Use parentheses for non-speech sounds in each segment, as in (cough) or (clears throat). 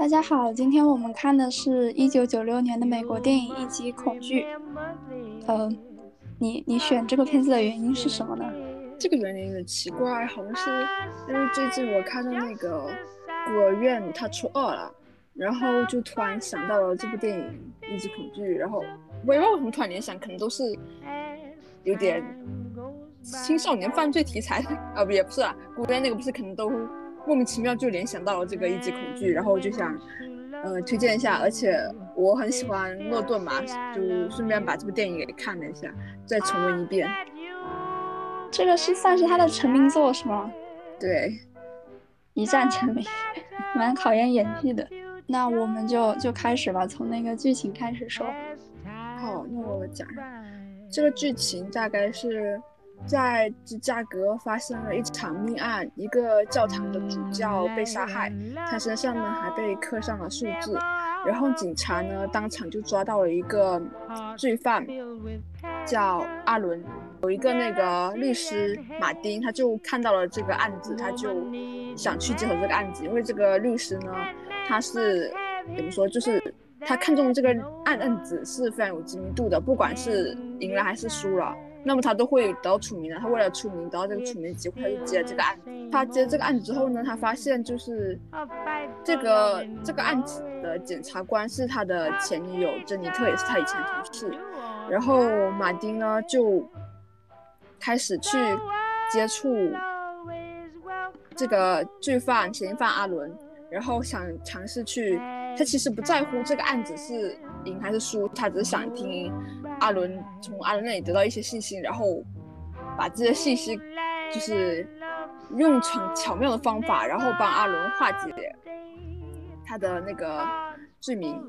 大家好，今天我们看的是一九九六年的美国电影《一级恐惧》。呃，你你选这个片子的原因是什么呢？这个原因有点奇怪，好像是因为最近我看到那个孤儿院它出二了，然后就突然想到了这部电影《一级恐惧》，然后我也不知道为什么突然联想，可能都是有点青少年犯罪题材 (laughs) 啊，不也不是啊，孤儿院那个不是可能都。莫名其妙就联想到了这个一级恐惧，然后我就想，呃，推荐一下。而且我很喜欢诺顿嘛，就顺便把这部电影给看了一下，再重温一遍。这个是算是他的成名作是吗？对，一战成名，(laughs) 蛮考验演技的。那我们就就开始吧，从那个剧情开始说。好，那我讲，这个剧情大概是。在芝加哥发生了一场命案，一个教堂的主教被杀害，他身上呢还被刻上了数字。然后警察呢当场就抓到了一个罪犯，叫阿伦。有一个那个律师马丁，他就看到了这个案子，他就想去接手这个案子，因为这个律师呢，他是怎么说，就是他看中这个案案子是非常有知名度的，不管是赢了还是输了。那么他都会得到出名的。他为了出名，得到这个出名的机会，他就接了这个案子。他接这个案子之后呢，他发现就是这个这个案子的检察官是他的前女友珍妮特，也是他以前同事。然后马丁呢就开始去接触这个罪犯嫌疑犯阿伦，然后想尝试去。他其实不在乎这个案子是赢还是输，他只是想听阿伦从阿伦那里得到一些信息，然后把这些信息就是用巧巧妙的方法，然后帮阿伦化解他的那个罪名。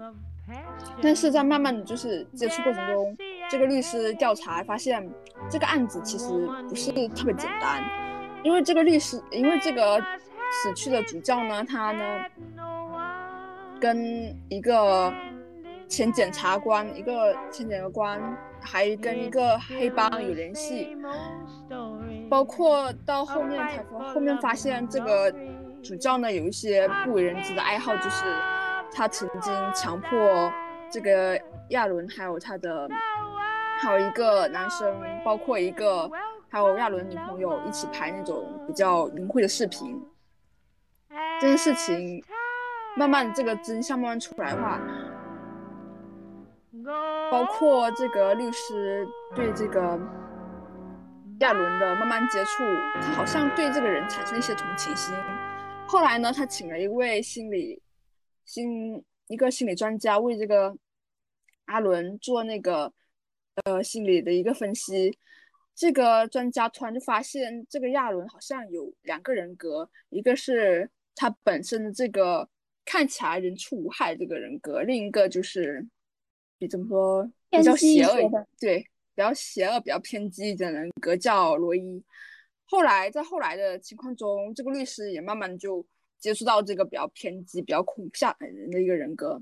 但是在慢慢的就是接触过程中，这个律师调查发现这个案子其实不是特别简单，因为这个律师，因为这个死去的主教呢，他呢。跟一个前检察官，一个前检察官，还跟一个黑帮有联系，包括到后面才发，后面发现这个主教呢有一些不为人知的爱好，就是他曾经强迫这个亚伦还有他的还有一个男生，包括一个还有亚伦女朋友一起拍那种比较淫秽的视频，这件事情。慢慢这个真相慢慢出来的话，包括这个律师对这个亚伦的慢慢接触，他好像对这个人产生一些同情心。后来呢，他请了一位心理心一个心理专家为这个阿伦做那个呃心理的一个分析。这个专家突然就发现，这个亚伦好像有两个人格，一个是他本身的这个。看起来人畜无害这个人格，另一个就是比怎么说比较邪恶，对，比较邪恶、比较偏激的人格叫罗伊。后来在后来的情况中，这个律师也慢慢就接触到这个比较偏激、比较恐怖吓人的一个人格，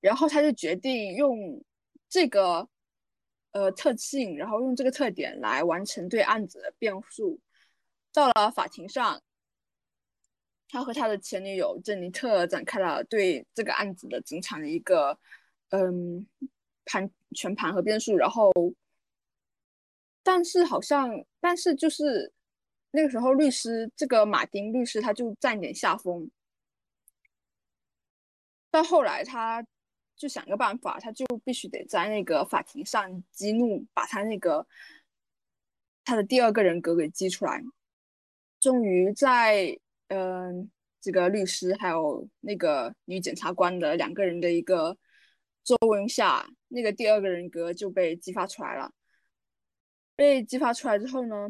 然后他就决定用这个呃特性，然后用这个特点来完成对案子的辩护。到了法庭上。他和他的前女友珍妮特展开了对这个案子的整场的一个，嗯，盘全盘和变数。然后，但是好像，但是就是那个时候，律师这个马丁律师他就占点下风。到后来，他就想个办法，他就必须得在那个法庭上激怒，把他那个他的第二个人格给激出来。终于在。嗯，这个律师还有那个女检察官的两个人的一个作用下，那个第二个人格就被激发出来了。被激发出来之后呢，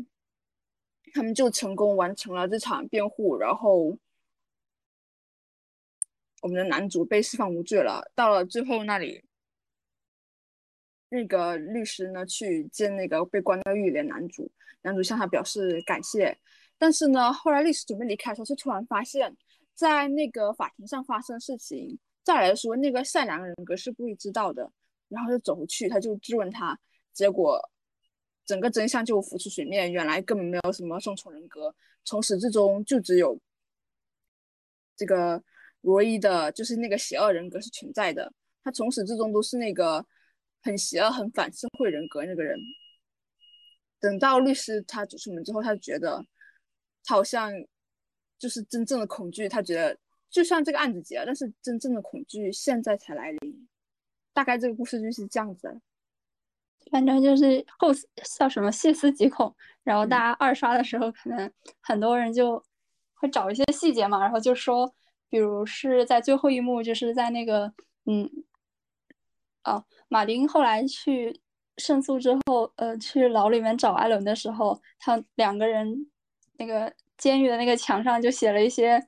他们就成功完成了这场辩护，然后我们的男主被释放无罪了。到了最后那里，那个律师呢去见那个被关在狱里的男主，男主向他表示感谢。但是呢，后来律师准备离开的时候，就突然发现，在那个法庭上发生事情，再来说那个善良人格是不会知道的，然后就走回去，他就质问他，结果整个真相就浮出水面，原来根本没有什么双重人格，从始至终就只有这个罗伊的就是那个邪恶人格是存在的，他从始至终都是那个很邪恶、很反社会人格那个人。等到律师他走出门之后，他觉得他好像就是真正的恐惧，他觉得就算这个案子结了，但是真正的恐惧现在才来临。大概这个故事就是这样子。反正就是后叫什么细思极恐，然后大家二刷的时候，可能很多人就会找一些细节嘛，然后就说，比如是在最后一幕，就是在那个嗯，哦，马丁后来去胜诉之后，呃，去牢里面找艾伦的时候，他两个人那个监狱的那个墙上就写了一些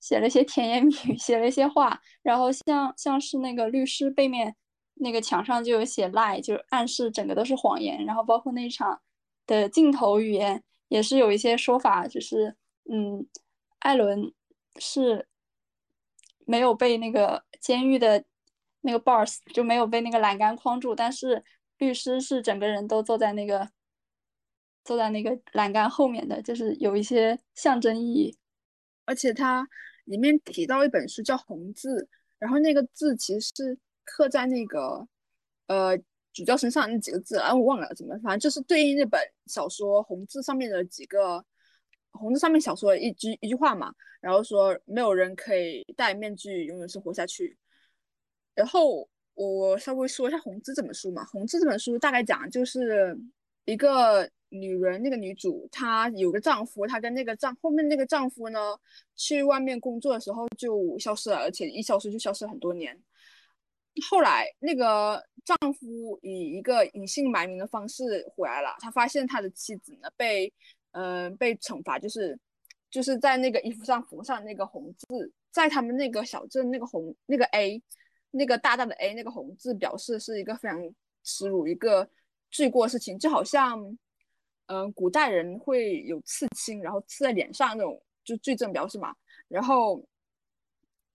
写了一些甜言蜜语，(laughs) 写了一些话，然后像像是那个律师背面。那个墙上就有写 lie，就暗示整个都是谎言。然后包括那一场的镜头语言也是有一些说法，就是嗯，艾伦是没有被那个监狱的那个 bars 就没有被那个栏杆框住，但是律师是整个人都坐在那个坐在那个栏杆后面的，就是有一些象征意义。而且它里面提到一本书叫《红字》，然后那个字其实是。刻在那个呃主教身上那几个字，哎，我忘了怎么，反正就是对应那本小说红字上面的几个红字上面小说一句一句话嘛，然后说没有人可以戴面具永远生活下去。然后我稍微说一下红字这本书嘛，红字这本书大概讲就是一个女人，那个女主她有个丈夫，她跟那个丈后面那个丈夫呢去外面工作的时候就消失了，而且一消失就消失很多年。后来，那个丈夫以一个隐姓埋名的方式回来了。他发现他的妻子呢被，嗯，被惩罚，就是就是在那个衣服上缝上那个红字，在他们那个小镇那个红那个 A，那个大大的 A 那个红字表示是一个非常耻辱、一个罪过事情，就好像，嗯，古代人会有刺青，然后刺在脸上那种，就罪证表示嘛。然后，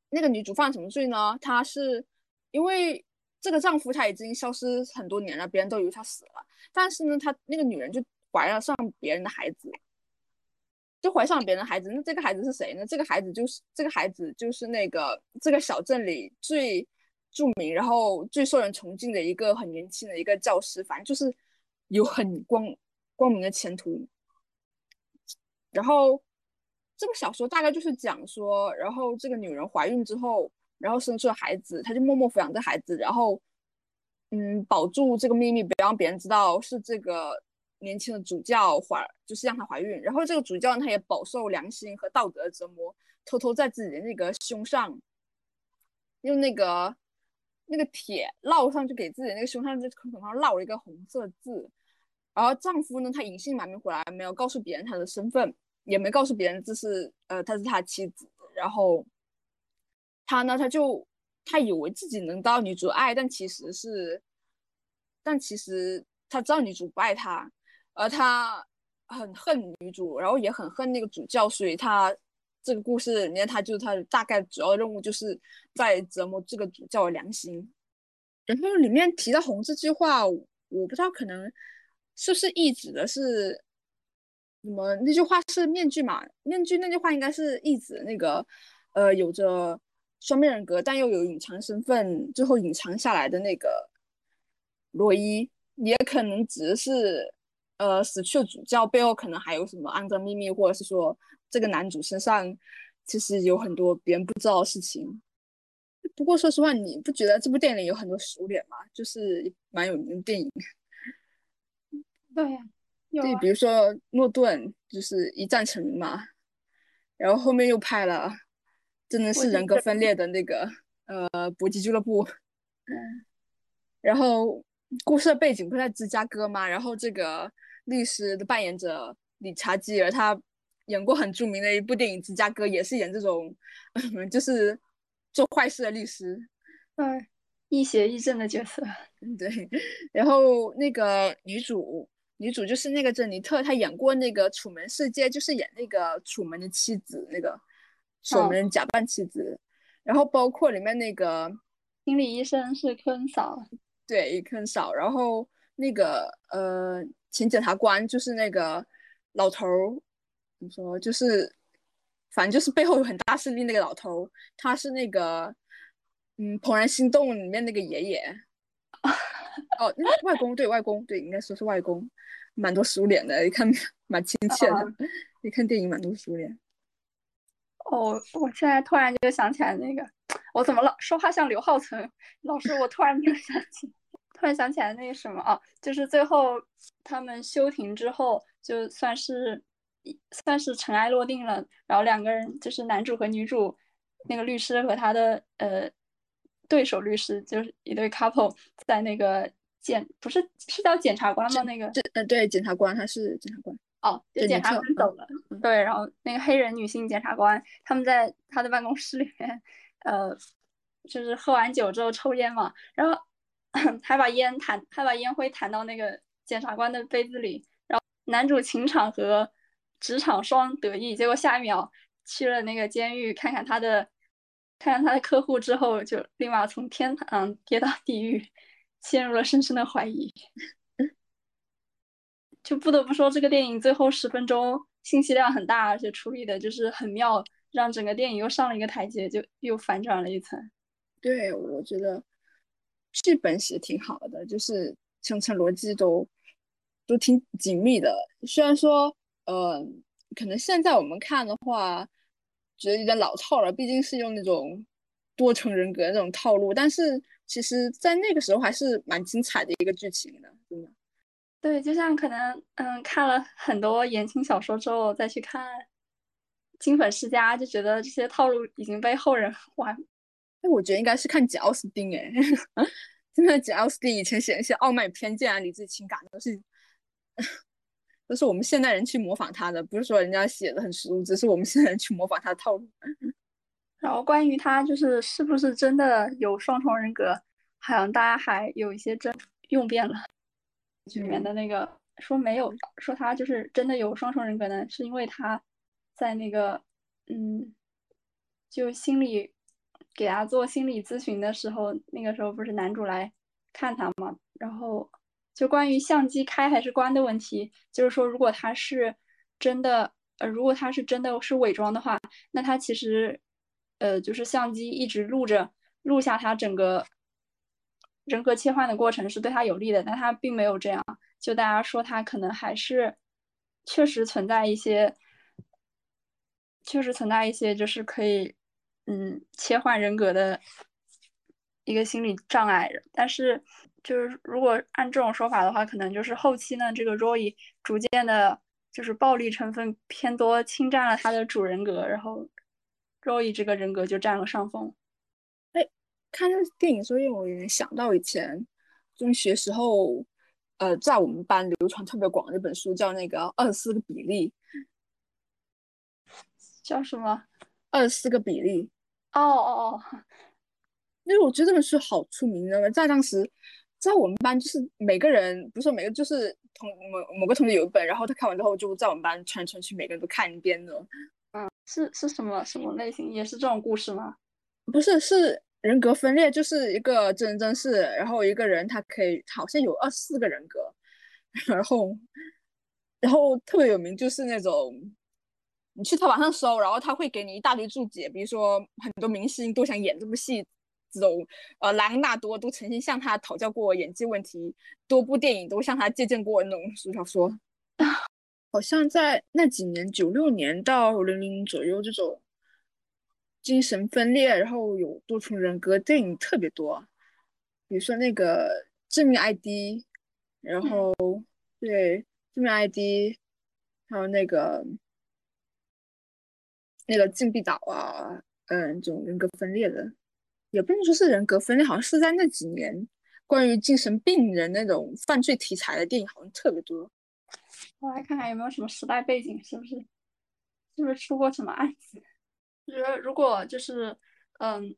那个女主犯什么罪呢？她是。因为这个丈夫他已经消失很多年了，别人都以为他死了。但是呢，他那个女人就怀了上别人的孩子，就怀上别人的孩子。那这个孩子是谁呢？这个孩子就是这个孩子就是那个这个小镇里最著名，然后最受人崇敬的一个很年轻的一个教师，反正就是有很光光明的前途。然后这个小说大概就是讲说，然后这个女人怀孕之后。然后生出了孩子，她就默默抚养这孩子，然后，嗯，保住这个秘密，不让别人知道是这个年轻的主教怀，就是让她怀孕。然后这个主教他也饱受良心和道德的折磨，偷偷在自己的那个胸上用那个那个铁烙上，就给自己那个胸上就口上烙了一个红色字。然后丈夫呢，他隐姓埋名回来，没有告诉别人他的身份，也没告诉别人这是呃他是他妻子，然后。他呢，他就他以为自己能得到女主爱，但其实是，但其实他知道女主不爱他，而他很恨女主，然后也很恨那个主教，所以他这个故事里面，他就是他大概主要任务就是在折磨这个主教的良心。然后里面提到红这句话，我不知道可能是不是意指的是什么？那句话是面具嘛？面具那句话应该是意指那个呃，有着。双面人格，但又有隐藏身份，最后隐藏下来的那个罗伊，也可能指的是呃死去的主教背后可能还有什么肮脏秘密，或者是说这个男主身上其实有很多别人不知道的事情。不过说实话，你不觉得这部电影有很多熟脸吗？就是蛮有名的电影。对呀，对，比如说诺顿就是一战成名嘛，然后后面又拍了。真的是人格分裂的那个呃搏击俱乐部，嗯，然后故事的背景不在芝加哥嘛？然后这个律师的扮演者理查基尔，他演过很著名的一部电影《芝加哥》，也是演这种 (laughs) 就是做坏事的律师，嗯，亦邪亦正的角色，对。然后那个女主，女主就是那个珍妮特，她演过那个《楚门世界》，就是演那个楚门的妻子那个。楚门人假扮妻子，然后包括里面那个心理医生是科恩嫂，对，科恩嫂。然后那个呃，前检察官就是那个老头儿，怎么说，就是反正就是背后有很大势力那个老头，他是那个嗯《怦然心动》里面那个爷爷。(laughs) 哦，那外公对外公对，应该说是外公，蛮多熟脸的，一看蛮亲切的。(laughs) 一看电影蛮多熟脸。哦，我现在突然就想起来那个，我怎么老说话像刘浩存老师？我突然就想起，突然想起来那个什么啊，就是最后他们休庭之后，就算是算是尘埃落定了，然后两个人就是男主和女主，那个律师和他的呃对手律师，就是一对 couple，在那个检不是是叫检察官吗？那个这呃对检察官他是检察官。哦，就检察官走了，对，然后那个黑人女性检察官，他们在他的办公室里面，呃，就是喝完酒之后抽烟嘛，然后 (clears throat) 还把烟弹，还把烟灰弹到那个检察官的杯子里，然后男主情场和职场双得意，结果下一秒去了那个监狱看看他的，看看他的客户之后，就立马从天堂跌到地狱，陷入了深深的怀疑。(laughs) 就不得不说，这个电影最后十分钟信息量很大，而且处理的就是很妙，让整个电影又上了一个台阶，就又反转了一层。对，我觉得剧本写挺好的，就是层层逻辑都都挺紧密的。虽然说，呃，可能现在我们看的话，觉得有点老套了，毕竟是用那种多重人格那种套路，但是其实在那个时候还是蛮精彩的一个剧情的，真的。对，就像可能，嗯，看了很多言情小说之后，再去看《金粉世家》，就觉得这些套路已经被后人 (laughs) 玩。哎，我觉得应该是看简奥斯汀，哎，(laughs) 真的，简奥斯汀以前写那些《傲慢与偏见》啊，《理智情感》都是，都是我们现代人去模仿他的，不是说人家写的很实只是我们现代人去模仿他的套路。(laughs) 然后关于他就是是不是真的有双重人格，好像大家还有一些争用变了。里面的那个说没有，说他就是真的有双重人格呢，是因为他在那个嗯，就心理给他做心理咨询的时候，那个时候不是男主来看他嘛，然后就关于相机开还是关的问题，就是说如果他是真的，呃，如果他是真的是伪装的话，那他其实呃就是相机一直录着录下他整个。人格切换的过程是对他有利的，但他并没有这样。就大家说他可能还是确实存在一些，确实存在一些就是可以嗯切换人格的一个心理障碍。但是就是如果按这种说法的话，可能就是后期呢，这个 Roy 逐渐的就是暴力成分偏多，侵占了他的主人格，然后 Roy 这个人格就占了上风。哎看这电影，所以我也想到以前中学时候，呃，在我们班流传特别广的一本书，叫那个《二十四个比例》。叫什么？二十四个比例。哦哦哦！因为我觉得这本书好出名的，在当时，在我们班就是每个人，不是说每个，就是同某某个同学有一本，然后他看完之后就在我们班传传去，每个人都看一遍的。嗯，是是什么什么类型？也是这种故事吗？不是，是。人格分裂就是一个真人真事，然后一个人他可以好像有二十四个人格，然后然后特别有名就是那种你去淘宝上搜，然后他会给你一大堆注解，比如说很多明星都想演这部戏，这种呃莱昂纳多都曾经向他讨教过演技问题，多部电影都向他借鉴过那种书小说，(laughs) 好像在那几年九六年到零零左右这种。精神分裂，然后有多重人格电影特别多，比如说那个致命 ID，然后对致命 ID，还有那个那个禁闭岛啊，嗯，这种人格分裂的，也不能说是人格分裂，好像是在那几年关于精神病人那种犯罪题材的电影好像特别多。(laughs) 我来看看有没有什么时代背景，是不是是不是出过什么案子？(laughs) 觉得如果就是，嗯，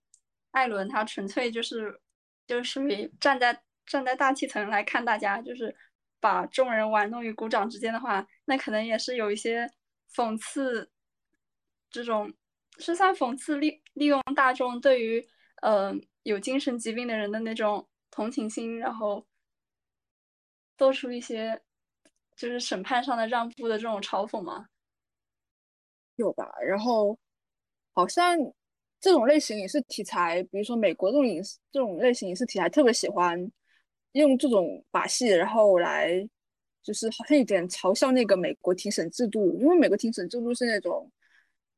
艾伦他纯粹就是就是属于站在站在大气层来看大家，就是把众人玩弄于股掌之间的话，那可能也是有一些讽刺，这种是算讽刺利利用大众对于嗯有精神疾病的人的那种同情心，然后做出一些就是审判上的让步的这种嘲讽吗？有吧，然后。好像这种类型影视题材，比如说美国这种影视这种类型影视题材，特别喜欢用这种把戏，然后来就是好像有点嘲笑那个美国庭审制度，因为美国庭审制度是那种，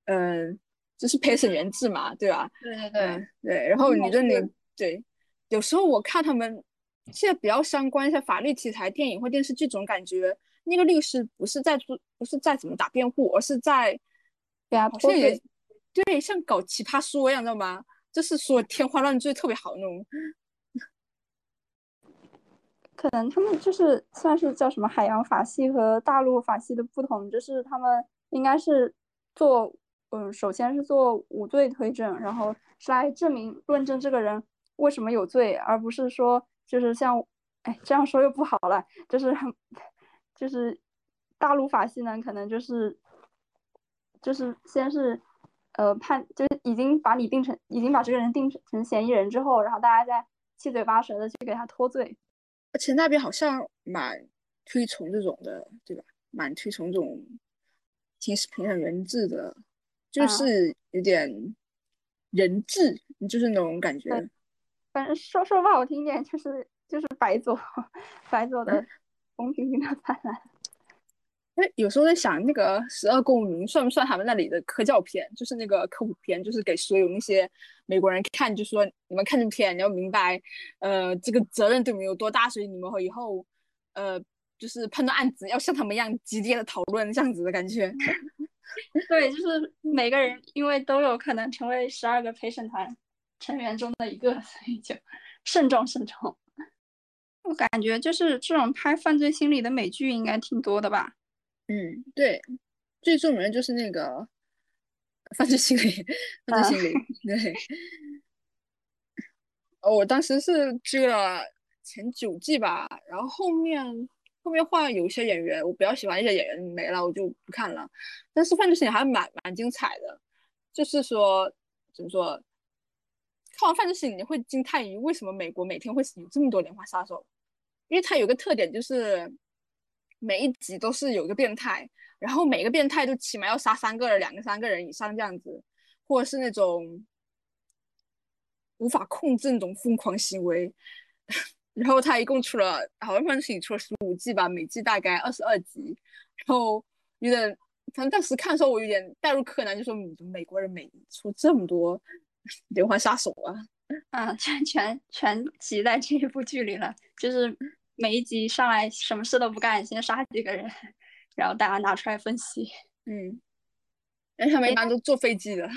嗯，就是陪审员制嘛，对吧？对对对对。然后你这里对，有时候我看他们现在比较相关一些法律题材电影或电视剧，总感觉那个律师不是在做，不是在怎么打辩护，而是在给他脱罪。对，像搞奇葩说一样，知道吗？就是说天花乱坠，特别好那种。(laughs) 可能他们就是算是叫什么海洋法系和大陆法系的不同，就是他们应该是做，嗯，首先是做无罪推证，然后是来证明论证这个人为什么有罪，而不是说就是像，哎，这样说又不好了，就是，就是大陆法系呢，可能就是就是先是。呃，判就是已经把你定成，已经把这个人定成嫌疑人之后，然后大家再七嘴八舌的去给他脱罪。而且那边好像蛮推崇这种的，对吧？蛮推崇这种刑事评审员制的，就是有点人治，就是那种感觉。反正说说不好听点，就是就是白左，白左的 (laughs) 公平性的泛滥。(laughs) 有时候在想，那个《十二公民》算不算他们那里的科教片？就是那个科普片，就是给所有那些美国人看，就说你们看这片，你要明白，呃，这个责任对你们有多大，所以你们以后，呃，就是判断案子要像他们一样激烈的讨论，这样子的感觉。(laughs) 对，就是每个人因为都有可能成为十二个陪审团成员中的一个，所以就 (laughs) 慎重慎重。我感觉就是这种拍犯罪心理的美剧应该挺多的吧。嗯，对，最著名的就是那个《犯罪心理》，犯罪心理，对。哦，我当时是追了前九季吧，然后后面后面换有些演员，我比较喜欢一些演员没了，我就不看了。但是《犯罪心理》还蛮蛮精彩的，就是说怎么说，看完《犯罪心理》你会惊叹于为什么美国每天会有这么多连环杀手，因为它有个特点就是。每一集都是有一个变态，然后每个变态都起码要杀三个人、两个、三个人以上这样子，或者是那种无法控制那种疯狂行为。然后他一共出了，好像反正出了十五季吧，每季大概二十二集。然后有点，反正当时看的时候我有点代入柯南，就说美国人每出这么多连环杀手啊，啊，(laughs) 全全全集在这一部剧里了，就是。每一集上来什么事都不干，先杀几个人，然后大家拿出来分析。嗯，哎，他们一般都坐飞机的，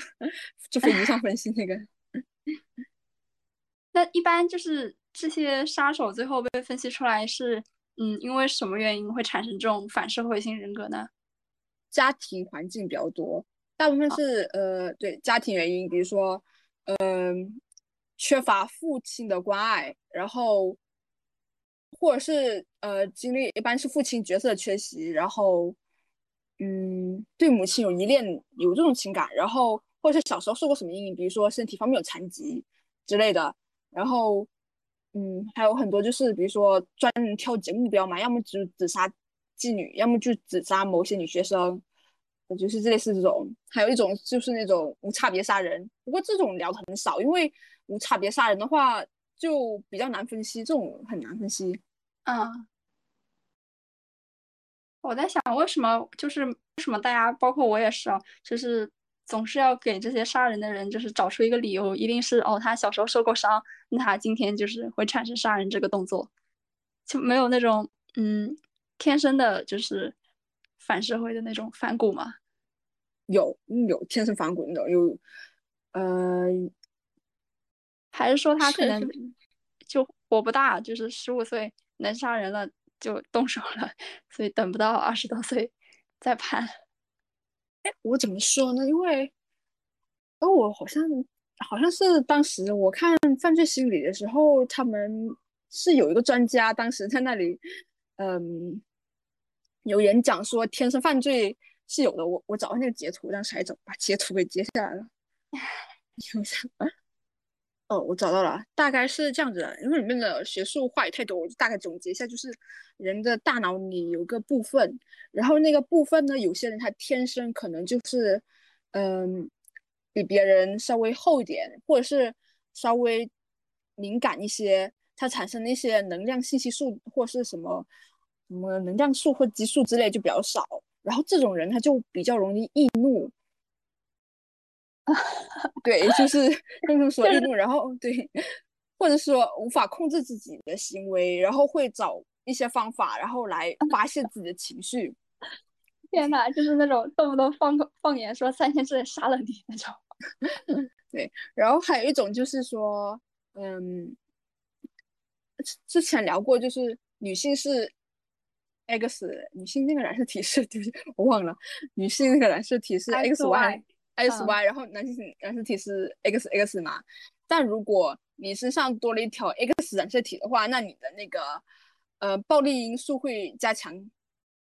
坐飞机上分析那个。那一般就是这些杀手最后被分析出来是，嗯，因为什么原因会产生这种反社会性人格呢？家庭环境比较多，大部分是呃，对家庭原因，比如说，嗯，缺乏父亲的关爱，然后。或者是呃，经历一般是父亲角色的缺席，然后嗯，对母亲有依恋，有这种情感，然后或者是小时候受过什么阴影，比如说身体方面有残疾之类的，然后嗯，还有很多就是比如说专门挑节目标嘛，要么就只杀妓女，要么就只杀某些女学生，就是类似这种。还有一种就是那种无差别杀人，不过这种聊的很少，因为无差别杀人的话。就比较难分析，这种很难分析。嗯，我在想，为什么就是为什么大家，包括我也是啊，就是总是要给这些杀人的人，就是找出一个理由，一定是哦，他小时候受过伤，那他今天就是会产生杀人这个动作，就没有那种嗯天生的，就是反社会的那种反骨嘛？有，有天生反骨那种，有，呃。还是说他可能就活不大，就是十五岁能杀人了就动手了，所以等不到二十多岁再判。哎，我怎么说呢？因为，哦，我好像好像是当时我看犯罪心理的时候，他们是有一个专家，当时在那里，嗯，有演讲说天生犯罪是有的。我我找到那个截图，当时还找把截图给截下来了。(laughs) 有啥？哦，我找到了，大概是这样子的，因为里面的学术话语太多，我就大概总结一下，就是人的大脑里有个部分，然后那个部分呢，有些人他天生可能就是，嗯，比别人稍微厚一点，或者是稍微敏感一些，它产生那些能量信息素或是什么什么能量素或激素之类就比较少。然后这种人他就比较容易易怒，(laughs) 对，就是他们说易怒，然后对，或者说无法控制自己的行为，然后会找一些方法，然后来 (laughs) 发泄自己的情绪。天呐，就是那种动不动放放言说三天之内杀了你那种。(laughs) 对，然后还有一种就是说，嗯，之前聊过，就是女性是 X，女性那个染色体是，对不起，我忘了，女性那个染色体是 XY，XY，然后男性染色体是 XX 嘛。但如果你身上多了一条 X 染色体的话，那你的那个呃暴力因素会加强。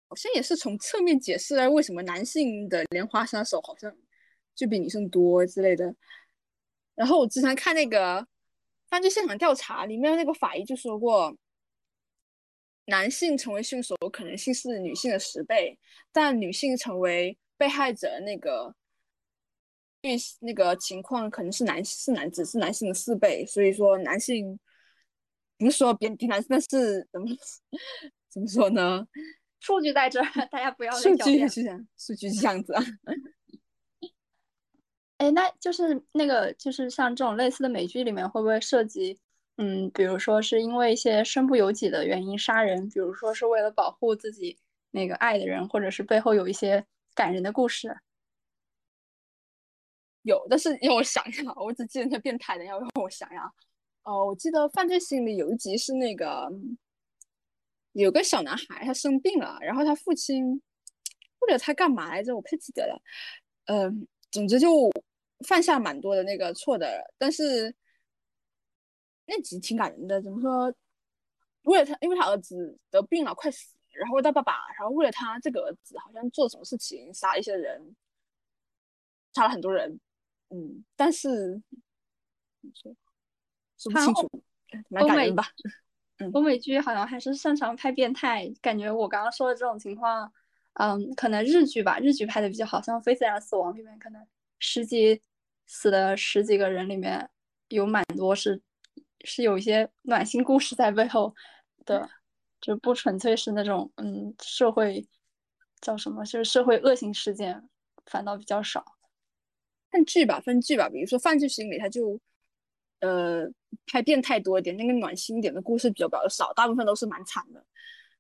好像也是从侧面解释了为什么男性的莲花杀手好像就比女生多之类的。然后我之前看那个犯罪现场调查里面那个法医就说过，男性成为凶手可能性是女性的十倍，但女性成为被害者那个遇那个情况可能是男是男只是男性的四倍。所以说男性不是说贬低男性，但是怎么 (laughs) 怎么说呢？数据在这儿，大家不要数据是这样，数据是这样子啊。(laughs) 哎，那就是那个，就是像这种类似的美剧里面，会不会涉及，嗯，比如说是因为一些身不由己的原因杀人，比如说是为了保护自己那个爱的人，或者是背后有一些感人的故事？有，但是让我想一下，我只记得那变态的，要让我想想。哦，我记得《犯罪心理》有一集是那个。有个小男孩，他生病了，然后他父亲为了他干嘛来着？我不太记得了。嗯，总之就犯下蛮多的那个错的，但是那集挺感人的。怎么说？为了他，因为他儿子得病了，快死，然后他爸爸，然后为了他这个儿子，好像做什么事情，杀一些人，杀了很多人。嗯，但是说说不清楚，蛮感人吧。(laughs) 欧美剧好像还是擅长拍变态，感觉我刚刚说的这种情况，嗯，可能日剧吧，日剧拍的比较好，像《非自然死亡》里面，可能十几死的十几个人里面有蛮多是是有一些暖心故事在背后的，就不纯粹是那种嗯社会叫什么，就是社会恶性事件，反倒比较少。看剧吧，分剧吧，比如说《犯罪心理》，它就。呃，拍变态多一点，那个暖心一点的故事比较比较少，大部分都是蛮惨的。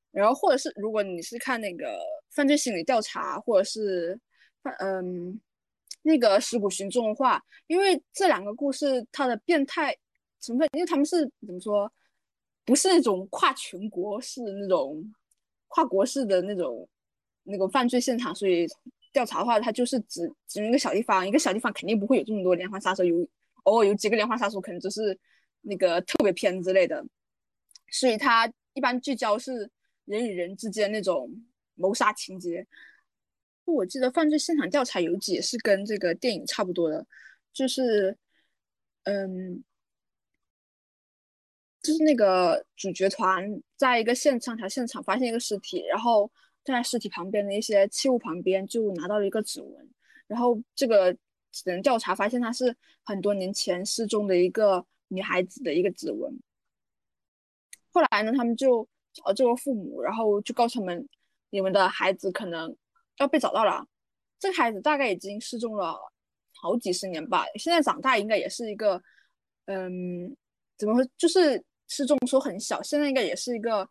然后或者是如果你是看那个犯罪心理调查，或者是犯嗯那个尸骨寻踪的话，因为这两个故事它的变态成分，因为他们是怎么说，不是那种跨全国式那种跨国式的那种那个犯罪现场，所以调查的话，它就是只只一个小地方，一个小地方肯定不会有这么多连环杀手有。偶尔有几个连环杀手，可能只是那个特别偏之类的，所以它一般聚焦是人与人之间那种谋杀情节。我记得《犯罪现场调查》有几是跟这个电影差不多的，就是嗯，就是那个主角团在一个现场条现场发现一个尸体，然后在尸体旁边的一些器物旁边就拿到了一个指纹，然后这个。人调查发现，他是很多年前失踪的一个女孩子的一个指纹。后来呢，他们就找这个父母，然后就告诉他们，你们的孩子可能要被找到了。这个孩子大概已经失踪了好几十年吧，现在长大应该也是一个，嗯，怎么说，就是失踪说很小，现在应该也是一个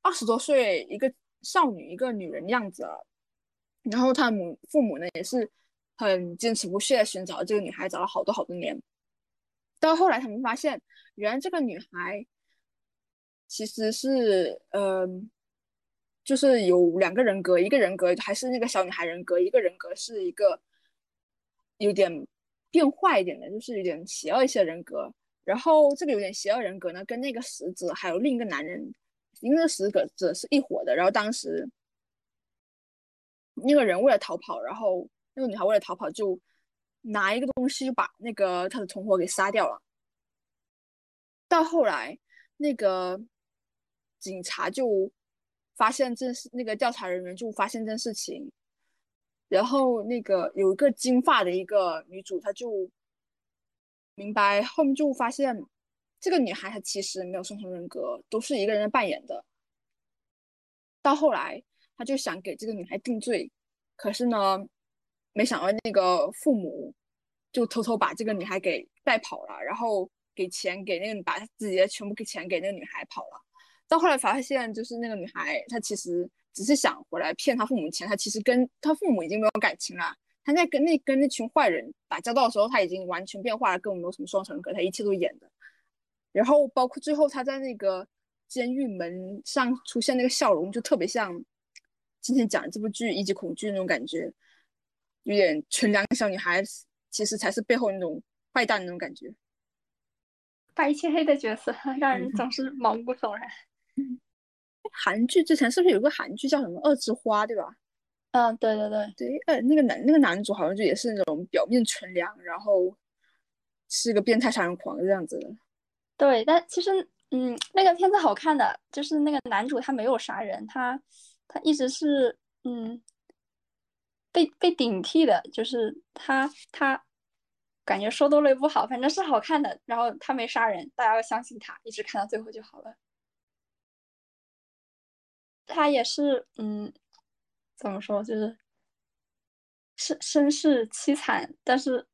二十多岁一个少女，一个女人样子了。然后他母父母呢，也是。很坚持不懈的寻找这个女孩，找了好多好多年。到后来，他们发现，原来这个女孩其实是，嗯，就是有两个人格，一个人格还是那个小女孩人格，一个人格是一个有点变坏一点的，就是有点邪恶一些人格。然后这个有点邪恶人格呢，跟那个死者还有另一个男人，因为那死者是一伙的。然后当时那个人为了逃跑，然后。那个女孩为了逃跑，就拿一个东西就把那个她的同伙给杀掉了。到后来，那个警察就发现这是那个调查人员就发现这件事情，然后那个有一个金发的一个女主，她就明白后面就发现这个女孩她其实没有双重人格，都是一个人扮演的。到后来，他就想给这个女孩定罪，可是呢，没想到那个父母就偷偷把这个女孩给带跑了，然后给钱给那个把自己的全部给钱给那个女孩跑了。到后来发现，就是那个女孩她其实只是想回来骗她父母钱，她其实跟她父母已经没有感情了。她在跟那跟那群坏人打交道的时候，她已经完全变化了，跟我没有什么双重人格，她一切都演的。然后包括最后他在那个。监狱门上出现那个笑容，就特别像今天讲这部剧《一级恐惧》那种感觉，有点纯良小女孩，其实才是背后那种坏蛋那种感觉。白切黑的角色让人总是毛骨悚然。韩剧之前是不是有个韩剧叫什么《恶之花》，对吧？嗯，对对对对，呃，那个男那个男主好像就也是那种表面纯良，然后是个变态杀人狂这样子的。对，但其实。嗯，那个片子好看的，就是那个男主他没有杀人，他他一直是嗯被被顶替的，就是他他感觉说多了也不好，反正是好看的。然后他没杀人，大家要相信他，一直看到最后就好了。他也是嗯，怎么说，就是身身世凄惨，但是。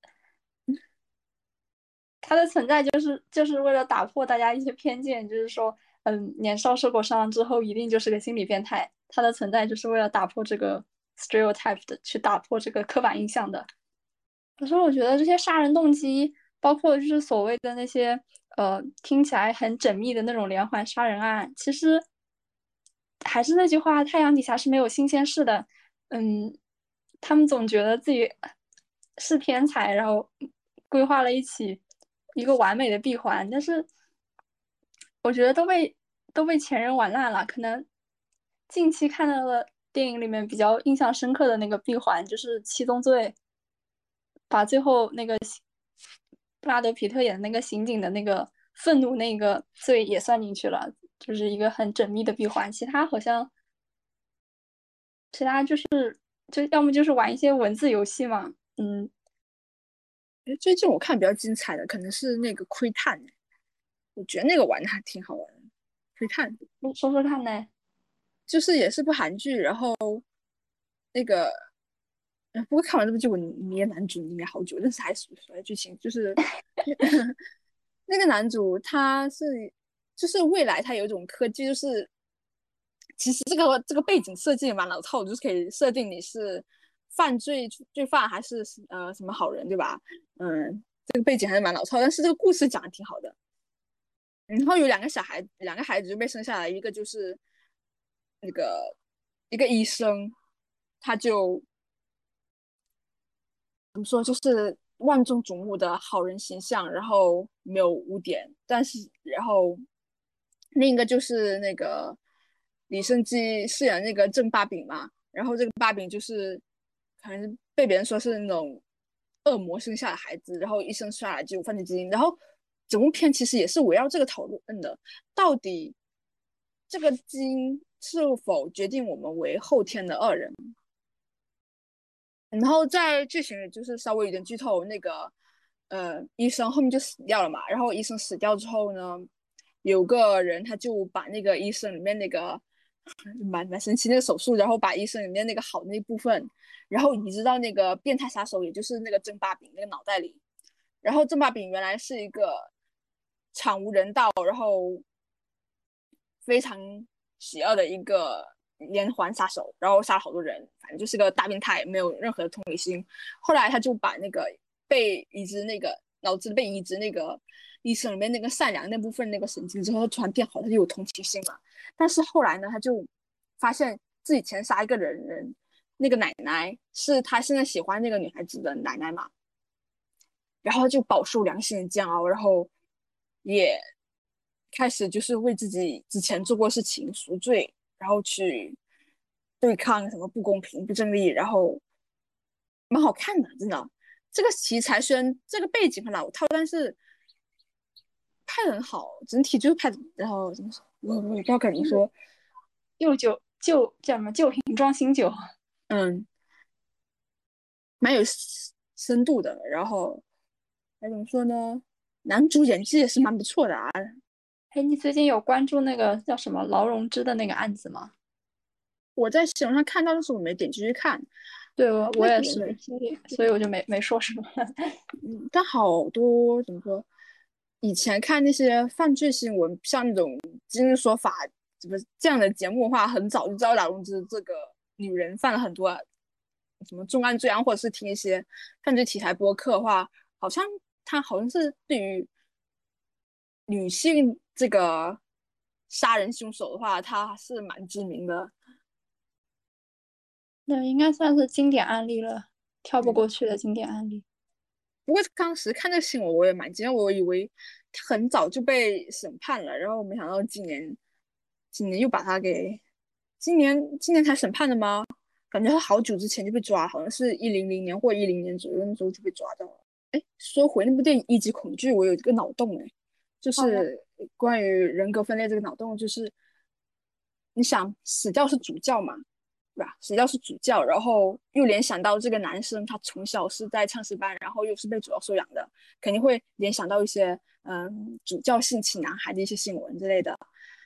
他的存在就是就是为了打破大家一些偏见，就是说，嗯，年少受过伤之后一定就是个心理变态。他的存在就是为了打破这个 stereotype 的，去打破这个刻板印象的。可是我觉得这些杀人动机，包括就是所谓的那些，呃，听起来很缜密的那种连环杀人案，其实还是那句话，太阳底下是没有新鲜事的。嗯，他们总觉得自己是天才，然后规划了一起。一个完美的闭环，但是我觉得都被都被前人玩烂了。可能近期看到的电影里面比较印象深刻的那个闭环，就是《七宗罪》，把最后那个布拉德皮特演的那个刑警的那个愤怒那个罪也算进去了，就是一个很缜密的闭环。其他好像，其他就是就要么就是玩一些文字游戏嘛，嗯。最近我看比较精彩的可能是那个窥探，我觉得那个玩的还挺好玩的。窥探，说说看呢？就是也是部韩剧，然后那个，不过看完这部剧我迷男主迷好久，但是还说说剧情，就是 (laughs) (laughs) 那个男主他是就是未来他有一种科技，就是其实这个这个背景设计也蛮老套，就是可以设定你是。犯罪罪犯还是呃什么好人对吧？嗯，这个背景还是蛮老套，但是这个故事讲的挺好的。然后有两个小孩，两个孩子就被生下来，一个就是那个一个医生，他就怎么说，就是万众瞩目的好人形象，然后没有污点。但是然后另一个就是那个李胜基饰演那个郑八饼嘛，然后这个八饼就是。可能被别人说是那种恶魔生下的孩子，然后一生下来就有犯罪基因，然后整部片其实也是围绕这个讨论的，到底这个基因是否决定我们为后天的恶人？然后在剧情里就是稍微有点剧透，那个呃医生后面就死掉了嘛，然后医生死掉之后呢，有个人他就把那个医生里面那个。蛮蛮神奇那个手术，然后把医生里面那个好那部分，然后移植到那个变态杀手，也就是那个郑八饼那个脑袋里。然后郑八饼原来是一个惨无人道，然后非常邪恶的一个连环杀手，然后杀了好多人，反正就是个大变态，没有任何的同理心。后来他就把那个被移植那个脑子被移植那个医生里面那个善良那部分那个神经之后，突然变好，他就有同情心了。但是后来呢，他就发现自己前杀一个人，人那个奶奶是他现在喜欢那个女孩子的奶奶嘛，然后就饱受良心的煎熬，然后也开始就是为自己之前做过事情赎罪，然后去对抗什么不公平、不正义，然后蛮好看的，真的。这个题材虽然这个背景很老套，但是拍的很好，整体就是拍的，然后怎么说？我我不知道该怎么说，旧酒旧叫什么旧瓶装新酒，嗯，蛮有深度的。然后该怎么说呢？男主演技也是蛮不错的啊。哎，你最近有关注那个叫什么劳荣枝的那个案子吗？我在新闻上看到，但是我没点进去看。对，我我也是，所以所以我就没没说什么。嗯，但好多怎么说？以前看那些犯罪新闻，像那种《今日说法》怎么这样的节目的话，很早就知道劳荣枝这个女人犯了很多什么重案罪案，或者是听一些犯罪题材播客的话，好像她好像是对于女性这个杀人凶手的话，她是蛮知名的。那应该算是经典案例了，跳不过去的经典案例。不过当时看这个新闻，我也蛮惊讶，我以为他很早就被审判了，然后没想到今年，今年又把他给，今年今年才审判的吗？感觉他好久之前就被抓，好像是一零零年或一零年左右那时候就被抓到了。哎，说回那部电影《一级恐惧》，我有一个脑洞哎，就是关于人格分裂这个脑洞，就是你想死掉是主教嘛？对吧？谁要是主教，然后又联想到这个男生，他从小是在唱诗班，然后又是被主教收养的，肯定会联想到一些嗯主教性侵男孩的一些新闻之类的。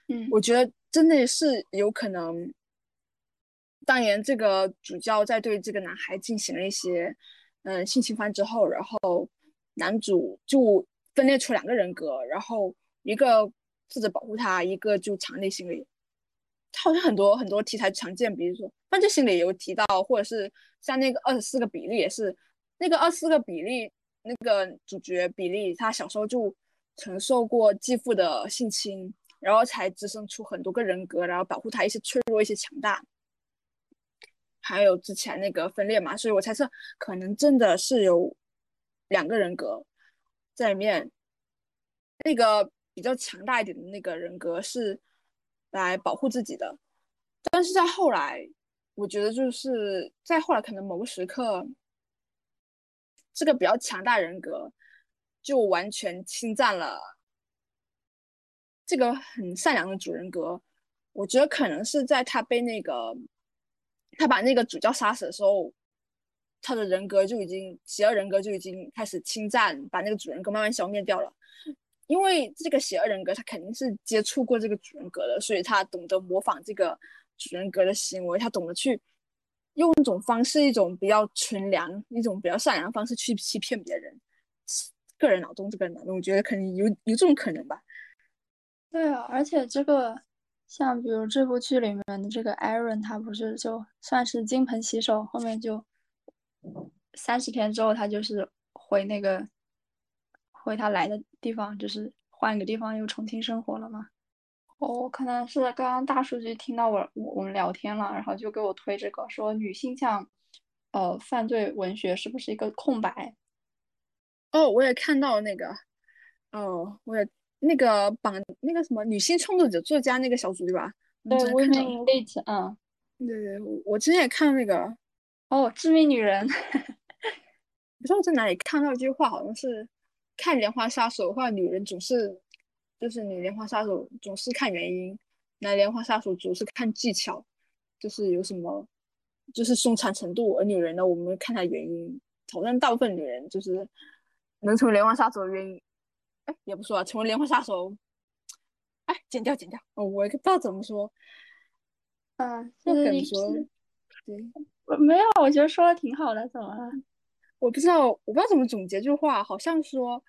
嗯，我觉得真的是有可能，当年这个主教在对这个男孩进行了一些嗯性侵犯之后，然后男主就分裂出两个人格，然后一个负责保护他，一个就藏内心里。他好像很多很多题材常见，比如说犯罪心理有提到，或者是像那个二十四个比例也是，那个二十四个比例那个主角比利，他小时候就承受过继父的性侵，然后才滋生出很多个人格，然后保护他一些脆弱一些强大。还有之前那个分裂嘛，所以我猜测可能真的是有两个人格在里面，那个比较强大一点的那个人格是。来保护自己的，但是在后来，我觉得就是在后来，可能某个时刻，这个比较强大人格就完全侵占了这个很善良的主人格。我觉得可能是在他被那个他把那个主教杀死的时候，他的人格就已经邪恶人格就已经开始侵占，把那个主人格慢慢消灭掉了。因为这个邪恶人格，他肯定是接触过这个主人格的，所以他懂得模仿这个主人格的行为，他懂得去用一种方式，一种比较纯良、一种比较善良的方式去欺骗别人。个人脑洞，这个脑洞，我觉得肯定有有这种可能吧。对啊，而且这个像比如这部剧里面的这个 Aaron，他不是就算是金盆洗手，后面就三十天之后，他就是回那个。回他来的地方，就是换一个地方又重新生活了吗？哦，可能是刚刚大数据听到我我我们聊天了，然后就给我推这个，说女性向呃犯罪文学是不是一个空白？哦，我也看到那个，哦，我也那个榜那个什么女性创作者作家那个小组对吧？对，Women Lit，嗯，对对，我我之前也看那个，哦，致命女人，(laughs) 不知道在哪里看到一句话，好像是。看莲花杀手的话，女人总是就是女莲花杀手总是看原因，男莲花杀手总是看技巧，就是有什么就是凶残程度。而女人呢，我们看她原因。好像大部分女人就是能成为莲花杀手的原因，哎，也不说啊，成为莲花杀手，哎，剪掉剪掉，哦，我也不知道怎么说，嗯，就是你说，对，没有，我觉得说的挺好的，怎么了？我不知道，我不知道怎么总结这句话。好像说，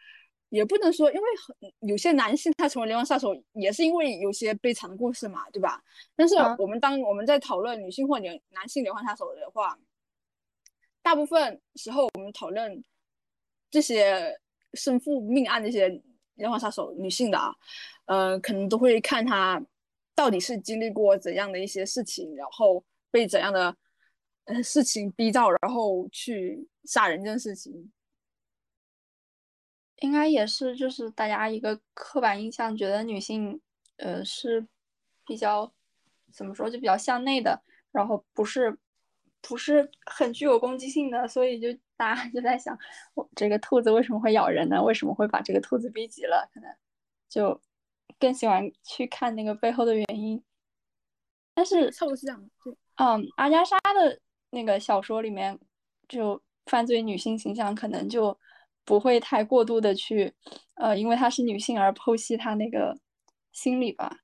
也不能说，因为很有些男性他成为连环杀手，也是因为有些悲惨的故事嘛，对吧？但是我们当我们在讨论女性或连男性连环杀手的话，大部分时候我们讨论这些身负命案这些连环杀手女性的啊，呃，可能都会看他到底是经历过怎样的一些事情，然后被怎样的。呃，事情逼到，然后去杀人这件事情，应该也是就是大家一个刻板印象，觉得女性呃是比较怎么说，就比较向内的，然后不是不是很具有攻击性的，所以就大家就在想，我这个兔子为什么会咬人呢？为什么会把这个兔子逼急了？可能就更喜欢去看那个背后的原因。但是差不多是这样，对，嗯，阿加莎的。那个小说里面就犯罪女性形象可能就不会太过度的去，呃，因为她是女性而剖析她那个心理吧。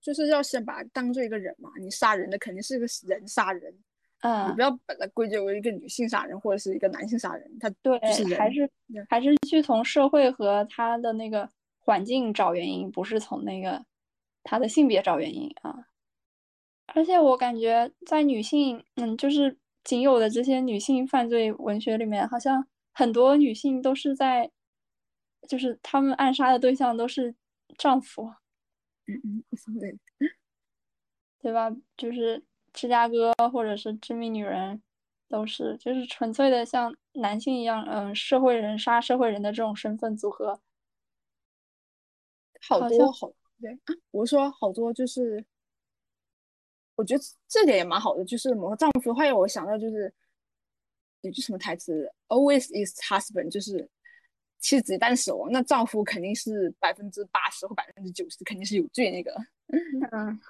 就是要先把她当做一个人嘛，你杀人的肯定是个人杀人，嗯，你不要把它归结为一个女性杀人或者是一个男性杀人，他对还是还是去从社会和他的那个环境找原因，不是从那个他的性别找原因啊。而且我感觉在女性，嗯，就是仅有的这些女性犯罪文学里面，好像很多女性都是在，就是她们暗杀的对象都是丈夫，嗯嗯，对，(laughs) 对吧？就是芝加哥或者是致命女人，都是就是纯粹的像男性一样，嗯，社会人杀社会人的这种身份组合。好多好对啊，(laughs) 我说好多就是，我觉得这点也蛮好的，就是某个丈夫的话，我想到就是有句什么台词，always is husband，就是妻子一旦死亡，那丈夫肯定是百分之八十或百分之九十肯定是有罪那个。(laughs) 嗯，